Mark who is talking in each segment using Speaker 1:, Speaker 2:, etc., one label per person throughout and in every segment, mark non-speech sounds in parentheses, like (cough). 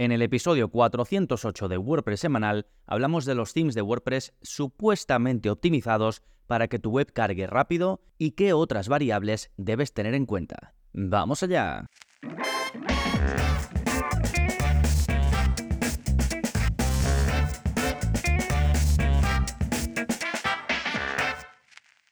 Speaker 1: En el episodio 408 de WordPress semanal hablamos de los themes de WordPress supuestamente optimizados para que tu web cargue rápido y qué otras variables debes tener en cuenta. ¡Vamos allá!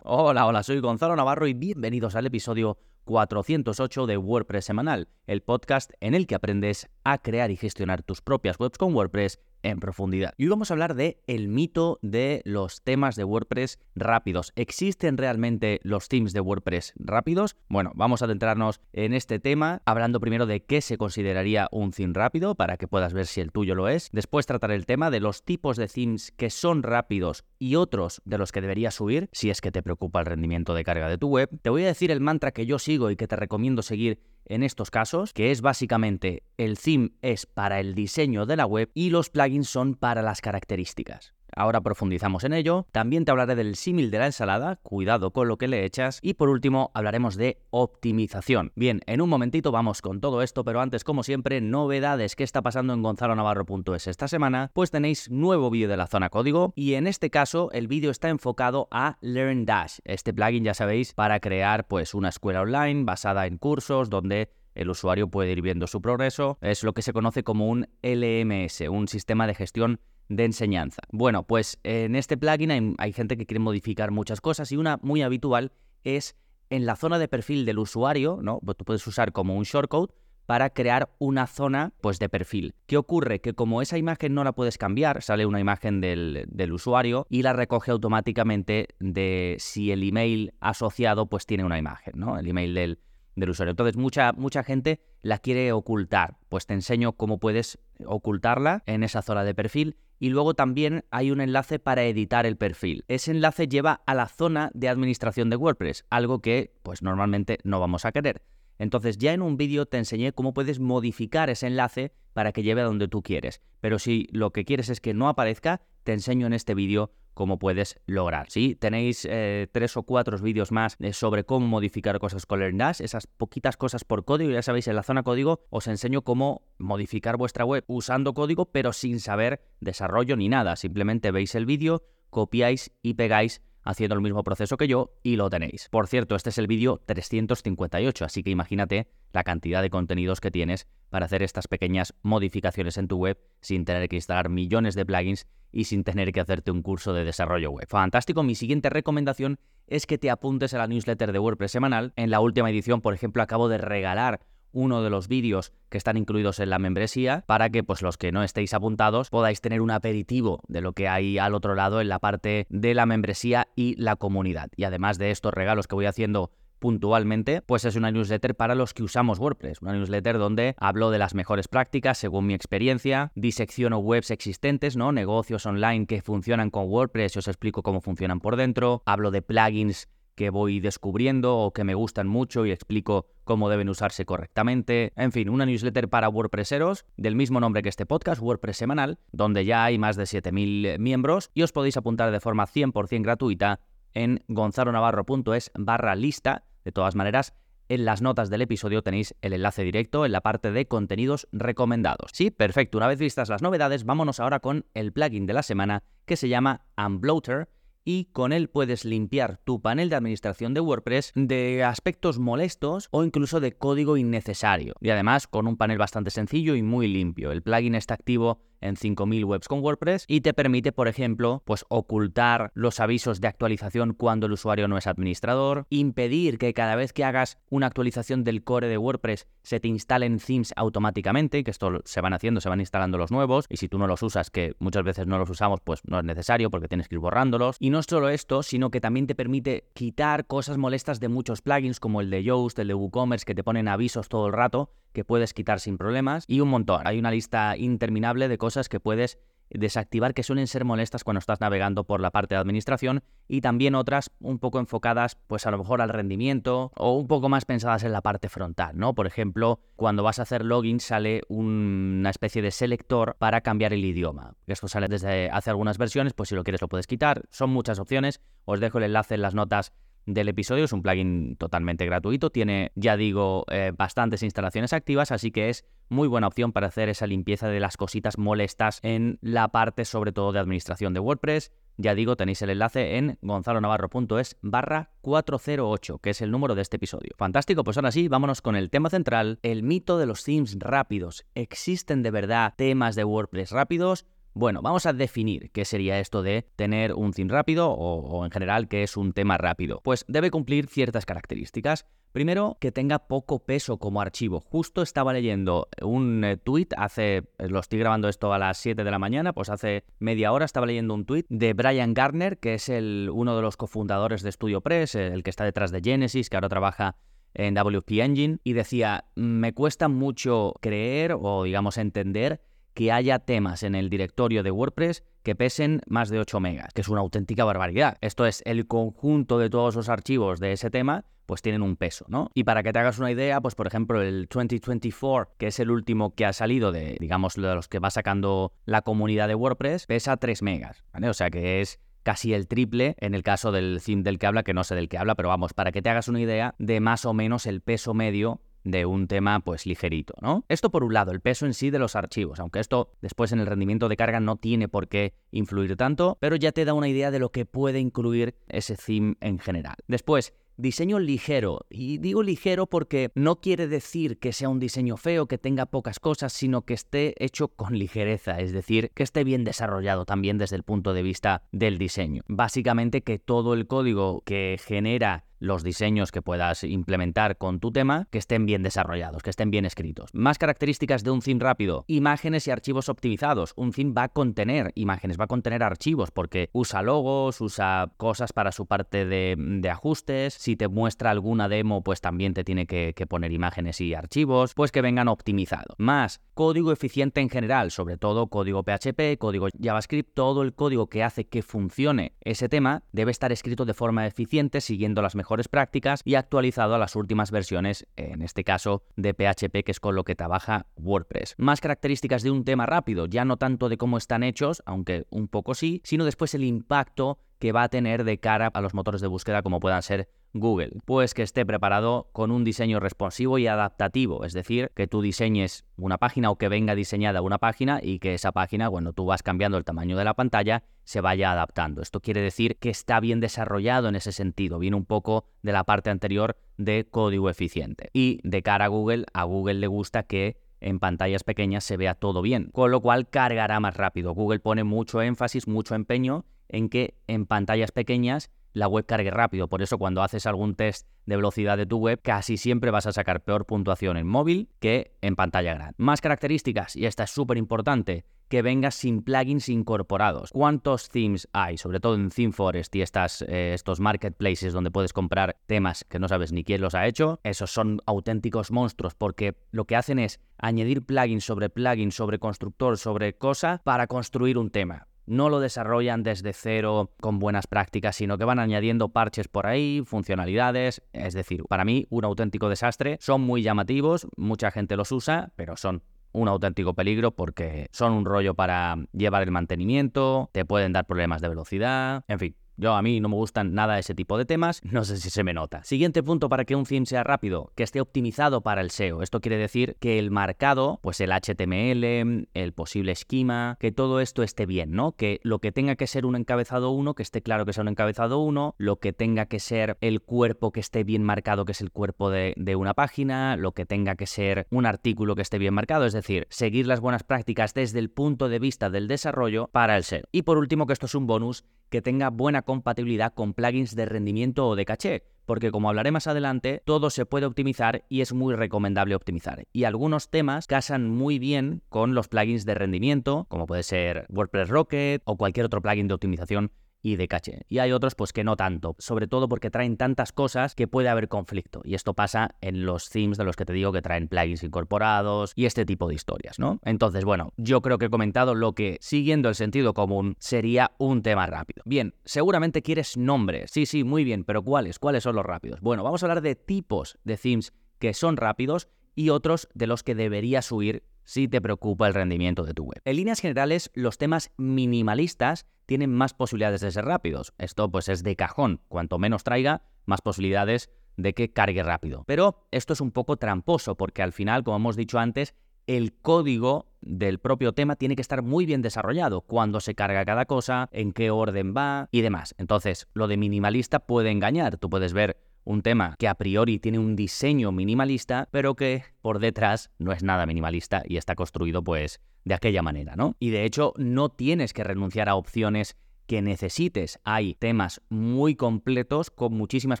Speaker 1: Hola, hola, soy Gonzalo Navarro y bienvenidos al episodio 408 de WordPress Semanal, el podcast en el que aprendes a crear y gestionar tus propias webs con WordPress en profundidad. Y hoy vamos a hablar de el mito de los temas de WordPress rápidos. ¿Existen realmente los themes de WordPress rápidos? Bueno, vamos a adentrarnos en este tema hablando primero de qué se consideraría un theme rápido para que puedas ver si el tuyo lo es. Después tratar el tema de los tipos de themes que son rápidos y otros de los que deberías subir si es que te preocupa el rendimiento de carga de tu web. Te voy a decir el mantra que yo sigo y que te recomiendo seguir en estos casos, que es básicamente el theme es para el diseño de la web y los plugins son para las características. Ahora profundizamos en ello. También te hablaré del símil de la ensalada, cuidado con lo que le echas. Y por último hablaremos de optimización. Bien, en un momentito vamos con todo esto, pero antes, como siempre, novedades que está pasando en gonzalonavarro.es esta semana. Pues tenéis nuevo vídeo de la zona código y en este caso el vídeo está enfocado a Learn Dash. Este plugin, ya sabéis, para crear pues una escuela online basada en cursos donde el usuario puede ir viendo su progreso. Es lo que se conoce como un LMS, un sistema de gestión de enseñanza. Bueno, pues en este plugin hay, gente que quiere modificar muchas cosas y una muy habitual es en la zona de perfil del usuario, ¿no? Pues tú puedes usar como un shortcode para crear una zona pues de perfil. ¿Qué ocurre? Que como esa imagen no la puedes cambiar, sale una imagen del, del, usuario y la recoge automáticamente de si el email asociado pues tiene una imagen, ¿no? El email del, del usuario. Entonces, mucha, mucha gente la quiere ocultar. Pues te enseño cómo puedes ocultarla en esa zona de perfil. Y luego también hay un enlace para editar el perfil. Ese enlace lleva a la zona de administración de WordPress, algo que pues normalmente no vamos a querer. Entonces ya en un vídeo te enseñé cómo puedes modificar ese enlace para que lleve a donde tú quieres. Pero si lo que quieres es que no aparezca, te enseño en este vídeo cómo puedes lograr. Si tenéis eh, tres o cuatro vídeos más eh, sobre cómo modificar cosas con LearnDash, esas poquitas cosas por código, ya sabéis, en la zona código os enseño cómo modificar vuestra web usando código, pero sin saber desarrollo ni nada. Simplemente veis el vídeo, copiáis y pegáis haciendo el mismo proceso que yo y lo tenéis. Por cierto, este es el vídeo 358, así que imagínate la cantidad de contenidos que tienes para hacer estas pequeñas modificaciones en tu web sin tener que instalar millones de plugins y sin tener que hacerte un curso de desarrollo web. Fantástico, mi siguiente recomendación es que te apuntes a la newsletter de WordPress semanal. En la última edición, por ejemplo, acabo de regalar uno de los vídeos que están incluidos en la membresía para que pues los que no estéis apuntados podáis tener un aperitivo de lo que hay al otro lado en la parte de la membresía y la comunidad. Y además de estos regalos que voy haciendo puntualmente, pues es una newsletter para los que usamos WordPress, una newsletter donde hablo de las mejores prácticas según mi experiencia, disecciono webs existentes, ¿no? Negocios online que funcionan con WordPress y os explico cómo funcionan por dentro, hablo de plugins que voy descubriendo o que me gustan mucho y explico cómo deben usarse correctamente. En fin, una newsletter para WordPresseros del mismo nombre que este podcast, WordPress Semanal, donde ya hay más de 7.000 miembros y os podéis apuntar de forma 100% gratuita en gonzalonavarro.es barra lista. De todas maneras, en las notas del episodio tenéis el enlace directo en la parte de contenidos recomendados. Sí, perfecto. Una vez vistas las novedades, vámonos ahora con el plugin de la semana que se llama Unbloater y con él puedes limpiar tu panel de administración de WordPress de aspectos molestos o incluso de código innecesario. Y además con un panel bastante sencillo y muy limpio. El plugin está activo en 5000 webs con WordPress y te permite, por ejemplo, pues ocultar los avisos de actualización cuando el usuario no es administrador, impedir que cada vez que hagas una actualización del core de WordPress se te instalen themes automáticamente, que esto se van haciendo, se van instalando los nuevos y si tú no los usas, que muchas veces no los usamos, pues no es necesario porque tienes que ir borrándolos. Y no solo esto, sino que también te permite quitar cosas molestas de muchos plugins como el de Yoast, el de WooCommerce que te ponen avisos todo el rato que puedes quitar sin problemas y un montón. Hay una lista interminable de cosas que puedes desactivar que suelen ser molestas cuando estás navegando por la parte de administración y también otras un poco enfocadas pues a lo mejor al rendimiento o un poco más pensadas en la parte frontal, ¿no? Por ejemplo, cuando vas a hacer login sale una especie de selector para cambiar el idioma. Esto sale desde hace algunas versiones, pues si lo quieres lo puedes quitar. Son muchas opciones. Os dejo el enlace en las notas del episodio. Es un plugin totalmente gratuito, tiene, ya digo, eh, bastantes instalaciones activas, así que es muy buena opción para hacer esa limpieza de las cositas molestas en la parte sobre todo de administración de WordPress. Ya digo, tenéis el enlace en gonzalonavarro.es barra 408, que es el número de este episodio. Fantástico, pues ahora sí, vámonos con el tema central, el mito de los themes rápidos. ¿Existen de verdad temas de WordPress rápidos? Bueno, vamos a definir qué sería esto de tener un theme rápido o, en general qué es un tema rápido. Pues debe cumplir ciertas características. Primero, que tenga poco peso como archivo. Justo estaba leyendo un eh, tweet hace, eh, lo estoy grabando esto a las 7 de la mañana, pues hace media hora estaba leyendo un tweet de Brian Gardner, que es el, uno de los cofundadores de StudioPress, el que está detrás de Genesis, que ahora trabaja en WP Engine, y decía, me cuesta mucho creer o digamos entender que haya temas en el directorio de WordPress que pesen más de 8 megas, que es una auténtica barbaridad. Esto es, el conjunto de todos los archivos de ese tema pues tienen un peso, ¿no? Y para que te hagas una idea, pues por ejemplo el 2024, que es el último que ha salido de, digamos, de los que va sacando la comunidad de WordPress, pesa 3 megas, ¿vale? O sea que es casi el triple en el caso del theme del que habla, que no sé del que habla, pero vamos, para que te hagas una idea de más o menos el peso medio de un tema pues ligerito, ¿no? Esto por un lado, el peso en sí de los archivos, aunque esto después en el rendimiento de carga no tiene por qué influir tanto, pero ya te da una idea de lo que puede incluir ese theme en general. Después, Diseño ligero. Y digo ligero porque no quiere decir que sea un diseño feo, que tenga pocas cosas, sino que esté hecho con ligereza, es decir, que esté bien desarrollado también desde el punto de vista del diseño. Básicamente que todo el código que genera los diseños que puedas implementar con tu tema que estén bien desarrollados, que estén bien escritos. Más características de un theme rápido, imágenes y archivos optimizados. Un theme va a contener imágenes, va a contener archivos porque usa logos, usa cosas para su parte de, ajustes. Si te muestra alguna demo, pues también te tiene que, que poner imágenes y archivos, pues que vengan optimizados. Más código eficiente en general, sobre todo código PHP, código JavaScript, todo el código que hace que funcione ese tema debe estar escrito de forma eficiente siguiendo las mejores mejores prácticas y actualizado a las últimas versiones, en este caso de PHP, que es con lo que trabaja WordPress. Más características de un tema rápido, ya no tanto de cómo están hechos, aunque un poco sí, sino después el impacto que va a tener de cara a los motores de búsqueda como puedan ser Google, pues que esté preparado con un diseño responsivo y adaptativo, es decir, que tú diseñes una página o que venga diseñada una página y que esa página, cuando tú vas cambiando el tamaño de la pantalla, se vaya adaptando. Esto quiere decir que está bien desarrollado en ese sentido, viene un poco de la parte anterior de código eficiente. Y de cara a Google, a Google le gusta que en pantallas pequeñas se vea todo bien, con lo cual cargará más rápido. Google pone mucho énfasis, mucho empeño en que en pantallas pequeñas la web cargue rápido. Por eso cuando haces algún test de velocidad de tu web, casi siempre vas a sacar peor puntuación en móvil que en pantalla grande. Más características, y esta es súper importante, que venga sin plugins incorporados. ¿Cuántos themes hay? Sobre todo en ThemeForest y estas, eh, estos marketplaces donde puedes comprar temas que no sabes ni quién los ha hecho. Esos son auténticos monstruos porque lo que hacen es añadir plugins sobre plugins, sobre constructor, sobre cosa para construir un tema no lo desarrollan desde cero con buenas prácticas, sino que van añadiendo parches por ahí, funcionalidades. Es decir, para mí un auténtico desastre. Son muy llamativos, mucha gente los usa, pero son un auténtico peligro porque son un rollo para llevar el mantenimiento, te pueden dar problemas de velocidad, en fin, yo a mí no me gustan nada ese tipo de temas, no sé si se me nota. Siguiente punto para que un theme sea rápido, que esté optimizado para el SEO. Esto quiere decir que el marcado, pues el HTML, el posible esquema, que todo esto esté bien, ¿no? Que lo que tenga que ser un encabezado 1, que esté claro que sea un encabezado 1, lo que tenga que ser el cuerpo que esté bien marcado, que es el cuerpo de, de una página, lo que tenga que ser un artículo que esté bien marcado, es decir, seguir las buenas prácticas desde el punto de vista del desarrollo para el SEO. Y por último, que esto es un bonus, que tenga buena compatibilidad con plugins de rendimiento o de caché, porque como hablaré más adelante, todo se puede optimizar y es muy recomendable optimizar. Y algunos temas casan muy bien con los plugins de rendimiento, como puede ser WordPress Rocket o cualquier otro plugin de optimización y de caché. Y hay otros pues que no tanto, sobre todo porque traen tantas cosas que puede haber conflicto. Y esto pasa en los themes de los que te digo que traen plugins incorporados y este tipo de historias, ¿no? Entonces, bueno, yo creo que he comentado lo que, siguiendo el sentido común, sería un tema rápido. Bien, seguramente quieres nombres. Sí, sí, muy bien, pero ¿cuáles? ¿Cuáles son los rápidos? Bueno, vamos a hablar de tipos de themes que son rápidos y otros de los que deberías huir si te preocupa el rendimiento de tu web. En líneas generales, los temas minimalistas tienen más posibilidades de ser rápidos. Esto pues es de cajón. Cuanto menos traiga, más posibilidades de que cargue rápido. Pero esto es un poco tramposo porque al final, como hemos dicho antes, el código del propio tema tiene que estar muy bien desarrollado, cuándo se carga cada cosa, en qué orden va y demás. Entonces, lo de minimalista puede engañar. Tú puedes ver un tema que a priori tiene un diseño minimalista, pero que por detrás no es nada minimalista y está construido pues de aquella manera, ¿no? Y de hecho no tienes que renunciar a opciones que necesites. Hay temas muy completos con muchísimas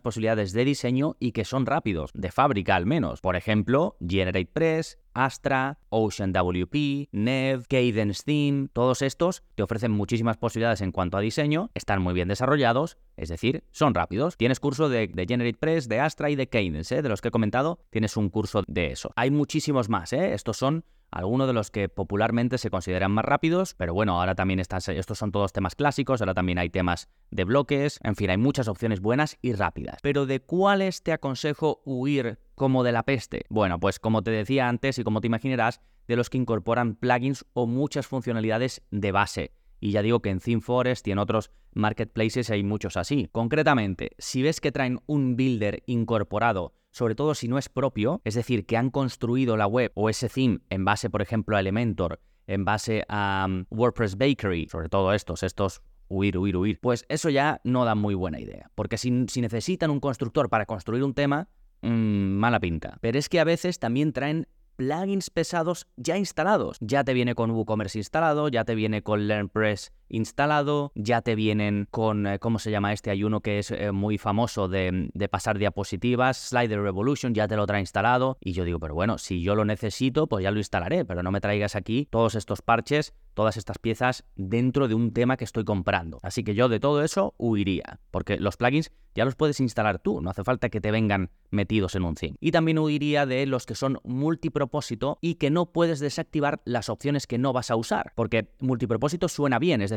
Speaker 1: posibilidades de diseño y que son rápidos, de fábrica al menos. Por ejemplo, GeneratePress, Astra, Ocean WP, Nev, Cadence Theme, todos estos te ofrecen muchísimas posibilidades en cuanto a diseño, están muy bien desarrollados, es decir, son rápidos. Tienes curso de, GeneratePress, de Astra y de Cadence, ¿eh? de los que he comentado, tienes un curso de eso. Hay muchísimos más, ¿eh? estos son algunos de los que popularmente se consideran más rápidos, pero bueno, ahora también están, estos son todos temas clásicos, ahora también hay temas de bloques, en fin, hay muchas opciones buenas y rápidas. Pero ¿de cuáles te aconsejo huir como de la peste? Bueno, pues como te decía antes y como te imaginarás, de los que incorporan plugins o muchas funcionalidades de base. Y ya digo que en ThemeForest y en otros marketplaces hay muchos así. Concretamente, si ves que traen un builder incorporado sobre todo si no es propio, es decir, que han construido la web o ese theme en base, por ejemplo, a Elementor, en base a um, WordPress Bakery, sobre todo estos, estos huir, huir, huir, pues eso ya no da muy buena idea. Porque si, necesitan un constructor para construir un tema, mm, mala pinta. Pero es que a veces también traen plugins pesados ya instalados. Ya te viene con WooCommerce instalado, ya te viene con LearnPress instalado, ya te vienen con, eh, ¿cómo se llama este? Hay uno que es eh, muy famoso de, de, pasar diapositivas, Slider Revolution, ya te lo trae instalado. Y yo digo, pero bueno, si yo lo necesito, pues ya lo instalaré, pero no me traigas aquí todos estos parches, todas estas piezas dentro de un tema que estoy comprando. Así que yo de todo eso huiría, porque los plugins ya los puedes instalar tú, no hace falta que te vengan metidos en un theme. Y también huiría de los que son multipropósito y que no puedes desactivar las opciones que no vas a usar, porque multipropósito suena bien, es decir,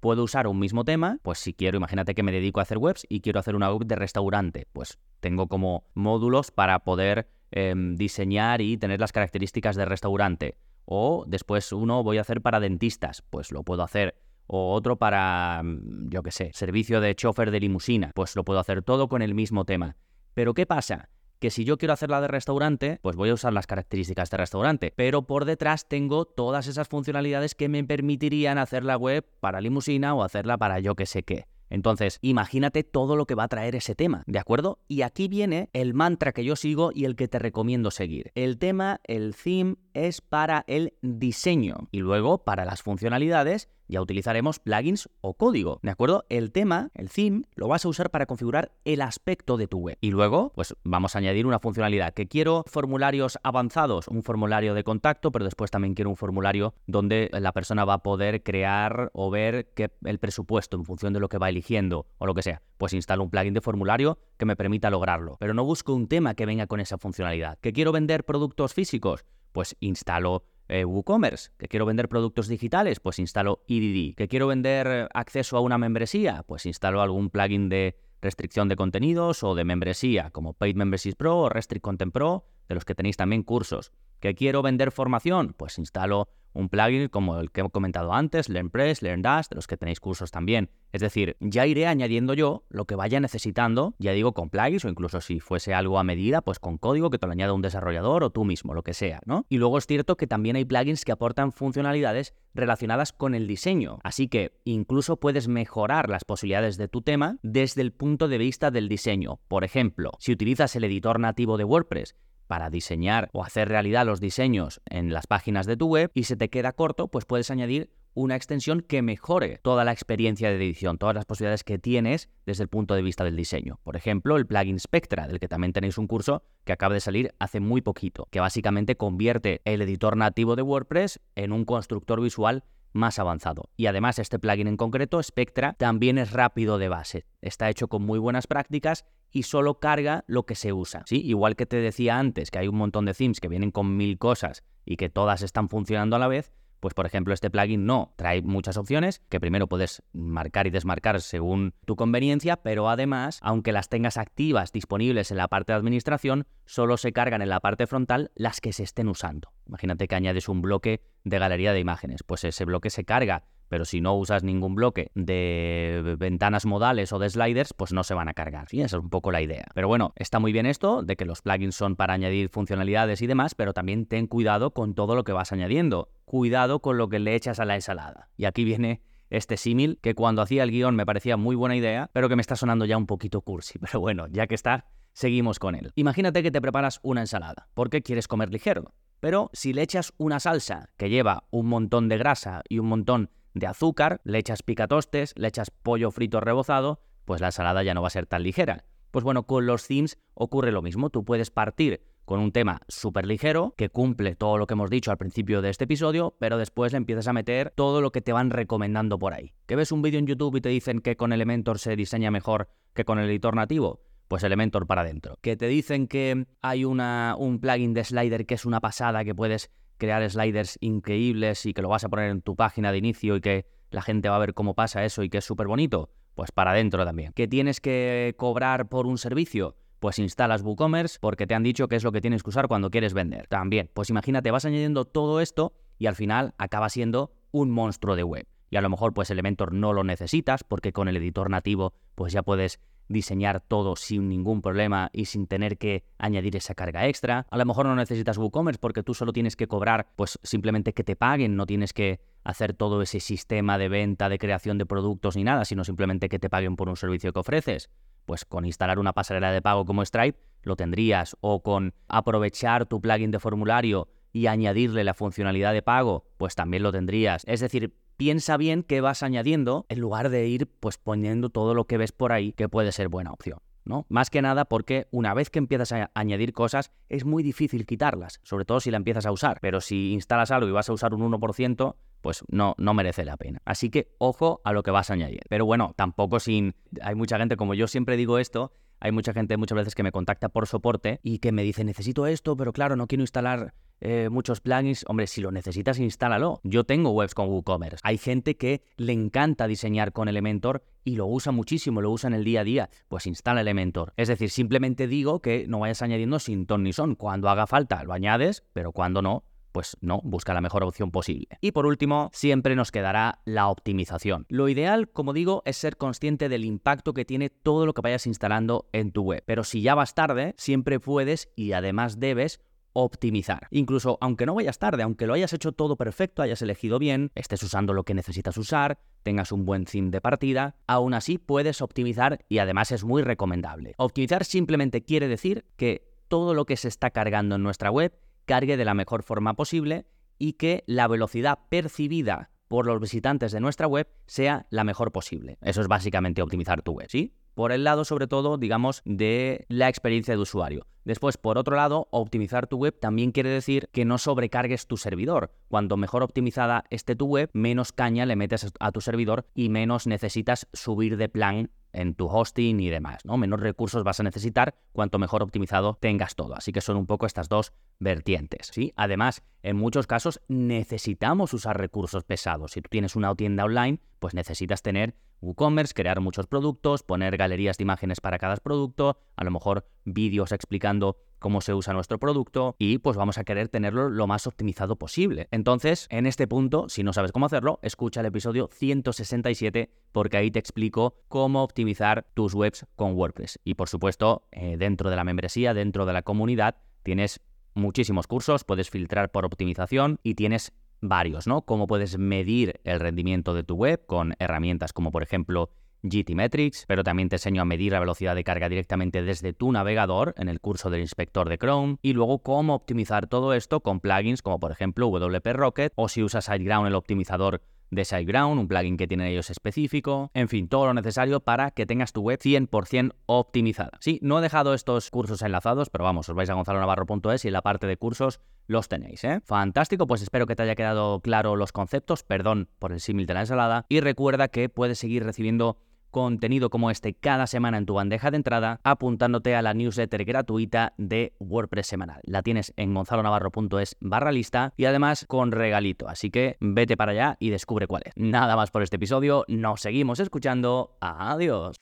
Speaker 1: puedo usar un mismo tema, pues si quiero, imagínate que me dedico a hacer webs y quiero hacer una web de restaurante, pues tengo como módulos para poder em, diseñar y tener las características de restaurante. O después uno voy a hacer para dentistas, pues lo puedo hacer o otro para, mm, yo qué sé, servicio de chofer de limusina, pues lo puedo hacer todo con el mismo tema. Pero ¿qué pasa? Que si yo quiero hacerla de restaurante, pues voy a usar las características de restaurante, pero por detrás tengo todas esas funcionalidades que me permitirían hacer la web para limusina o hacerla para yo que sé qué. Entonces, imagínate todo lo que va a traer ese tema, ¿de acuerdo? Y aquí viene el mantra que yo sigo y el que te recomiendo seguir. El tema, el theme, es para el diseño y luego para las funcionalidades ya utilizaremos plugins o código, ¿de acuerdo? El tema, el theme, lo vas a usar para configurar el aspecto de tu web. Y luego, pues vamos a añadir una funcionalidad que quiero formularios avanzados, un formulario de contacto, pero después también quiero un formulario donde la persona va a poder crear o ver que el presupuesto en función de lo que va eligiendo o lo que sea. Pues instalo un plugin de formulario que me permita lograrlo. Pero no busco un tema que venga con esa funcionalidad. ¿Que quiero vender productos físicos? Pues instalo eh, WooCommerce, que quiero vender productos digitales, pues instalo EDD, que quiero vender eh, acceso a una membresía, pues instalo algún plugin de restricción de contenidos o de membresía, como Paid Memberships Pro o Restrict Content Pro, de los que tenéis también cursos. ¿Que quiero vender formación? Pues instalo un plugin como el que he comentado antes, LearnPress, LearnDash, de los que tenéis cursos también. Es decir, ya iré añadiendo yo lo que vaya necesitando, ya digo con plugins o incluso si fuese algo a medida, pues con código que te lo añada un desarrollador o tú mismo, lo que sea, ¿no? Y luego es cierto que también hay plugins que aportan funcionalidades relacionadas con el diseño, así que incluso puedes mejorar las posibilidades de tu tema desde el punto de vista del diseño. Por ejemplo, si utilizas el editor nativo de WordPress para diseñar o hacer realidad los diseños en las páginas de tu web y se te queda corto, pues puedes añadir una extensión que mejore toda la experiencia de edición, todas las posibilidades que tienes desde el punto de vista del diseño. Por ejemplo, el plugin Spectra, del que también tenéis un curso que acaba de salir hace muy poquito, que básicamente convierte el editor nativo de WordPress en un constructor visual más avanzado. Y además este plugin en concreto, Spectra, también es rápido de base. Está hecho con muy buenas prácticas y solo carga lo que se usa. ¿sí? Igual que te decía antes que hay un montón de themes que vienen con mil cosas y que todas están funcionando a la vez, pues por ejemplo este plugin no, trae muchas opciones que primero puedes marcar y desmarcar según tu conveniencia, pero además, aunque las tengas activas disponibles en la parte de administración, solo se cargan en la parte frontal las que se estén usando. Imagínate que añades un bloque de galería de imágenes, pues ese bloque se carga pero si no usas ningún bloque de ventanas modales o de sliders, pues no se van a cargar. Sí, esa es un poco la idea. Pero bueno, está muy bien esto de que los plugins son para añadir funcionalidades y demás, pero también ten cuidado con todo lo que vas añadiendo. Cuidado con lo que le echas a la ensalada. Y aquí viene este símil que cuando hacía el guion me parecía muy buena idea, pero que me está sonando ya un poquito cursi. (laughs) Pero bueno, ya que está, seguimos con él. Imagínate que te preparas una ensalada, porque quieres comer ligero. Pero si le echas una salsa que lleva un montón de grasa y un montón de azúcar, le echas picatostes, le echas pollo frito rebozado, pues la ensalada ya no va a ser tan ligera. Pues bueno, con los themes ocurre lo mismo. Tú puedes partir con un tema súper ligero que cumple todo lo que hemos dicho al principio de este episodio, pero después le empiezas a meter todo lo que te van recomendando por ahí. Que ves un vídeo en YouTube y te dicen que con Elementor se diseña mejor que con el editor nativo. Pues Elementor para adentro. Que te dicen que hay una, un plugin de slider que es una pasada, que puedes crear sliders increíbles y que lo vas a poner en tu página de inicio y que la gente va a ver cómo pasa eso y que es súper bonito. Pues para adentro también. Que tienes que cobrar por un servicio pues instalas WooCommerce porque te han dicho que es lo que tienes que usar cuando quieres vender. También, pues imagínate, vas añadiendo todo esto y al final acaba siendo un monstruo de web. Y a lo mejor pues Elementor no lo necesitas porque con el editor nativo pues ya puedes diseñar todo sin ningún problema y sin tener que añadir esa carga extra. A lo mejor no necesitas WooCommerce porque tú solo tienes que cobrar pues simplemente que te paguen, no tienes que hacer todo ese sistema de venta, de creación de productos ni nada, sino simplemente que te paguen por un servicio que ofreces pues con instalar una pasarela de pago como Stripe lo tendrías, o con aprovechar tu plugin de formulario y añadirle la funcionalidad de pago, pues también lo tendrías. Es decir, piensa bien qué vas añadiendo en lugar de ir pues poniendo todo lo que ves por ahí que puede ser buena opción. ¿no? Más que nada porque una vez que empiezas a añadir cosas es muy difícil quitarlas, sobre todo si la empiezas a usar. Pero si instalas algo y vas a usar un 1%, pues no, no merece la pena. Así que ojo a lo que vas a añadir. Pero bueno, tampoco sin... Hay mucha gente, como yo siempre digo esto, hay mucha gente muchas veces que me contacta por soporte y que me dice, necesito esto, pero claro, no quiero instalar eh, muchos plugins. Hombre, si lo necesitas, instálalo. Yo tengo webs con WooCommerce. Hay gente que le encanta diseñar con Elementor y lo usa muchísimo, lo usa en el día a día. Pues instala Elementor. Es decir, simplemente digo que no vayas añadiendo sin ton ni son. Cuando haga falta, lo añades, pero cuando no, pues no, busca la mejor opción posible. Y por último, siempre nos quedará la optimización. Lo ideal, como digo, es ser consciente del impacto que tiene todo lo que vayas instalando en tu web. Pero si ya vas tarde, siempre puedes y además debes optimizar. Incluso aunque no vayas tarde, aunque lo hayas hecho todo perfecto, hayas elegido bien, estés usando lo que necesitas usar, tengas un buen theme de partida, aún así puedes optimizar y además es muy recomendable. Optimizar simplemente quiere decir que todo lo que se está cargando en nuestra web cargue de la mejor forma posible y que la velocidad percibida por los visitantes de nuestra web sea la mejor posible. Eso es básicamente optimizar tu web, ¿sí? Por el lado, sobre todo, digamos, de la experiencia de usuario. Después, por otro lado, optimizar tu web también quiere decir que no sobrecargues tu servidor. Cuanto mejor optimizada esté tu web, menos caña le metes a tu servidor y menos necesitas subir de plan en tu hosting y demás, ¿no? Menos recursos vas a necesitar cuanto mejor optimizado tengas todo. Así que son un poco estas dos vertientes. Además, en muchos casos necesitamos usar recursos pesados. Si tú tienes una tienda online, pues necesitas tener WooCommerce, crear muchos productos, poner galerías de imágenes para cada producto, a lo mejor vídeos explicando cómo se usa nuestro producto y pues vamos a querer tenerlo lo más optimizado posible. Entonces, en este punto, si no sabes cómo hacerlo, escucha el episodio 167 porque ahí te explico cómo optimizar tus webs con WordPress. Y por supuesto, eh, dentro de la membresía, dentro de la comunidad, tienes muchísimos cursos, puedes filtrar por optimización y tienes varios, ¿no? Cómo puedes medir el rendimiento de tu web con herramientas como por ejemplo GTmetrix, pero también te enseño a medir la velocidad de carga directamente desde tu navegador en el curso del inspector de Chrome y luego cómo optimizar todo esto con plugins como por ejemplo WP Rocket o si usas SiteGround el optimizador de SiteGround, un plugin que tienen ellos específico, en fin, todo lo necesario para que tengas tu web 100% optimizada. Sí, no he dejado estos cursos enlazados, pero vamos, os vais a gonzalonavarro.es y en la parte de cursos los tenéis, ¿eh? Fantástico, pues espero que te haya quedado claro los conceptos, perdón por el símil de la ensalada, y recuerda que puedes seguir recibiendo contenido como este cada semana en tu bandeja de entrada, apuntándote a la newsletter gratuita de WordPress semanal. La tienes en gonzalonavarro.es barra lista y además con regalito, así que vete para allá y descubre cuál es. Nada más por este episodio, nos seguimos escuchando, adiós.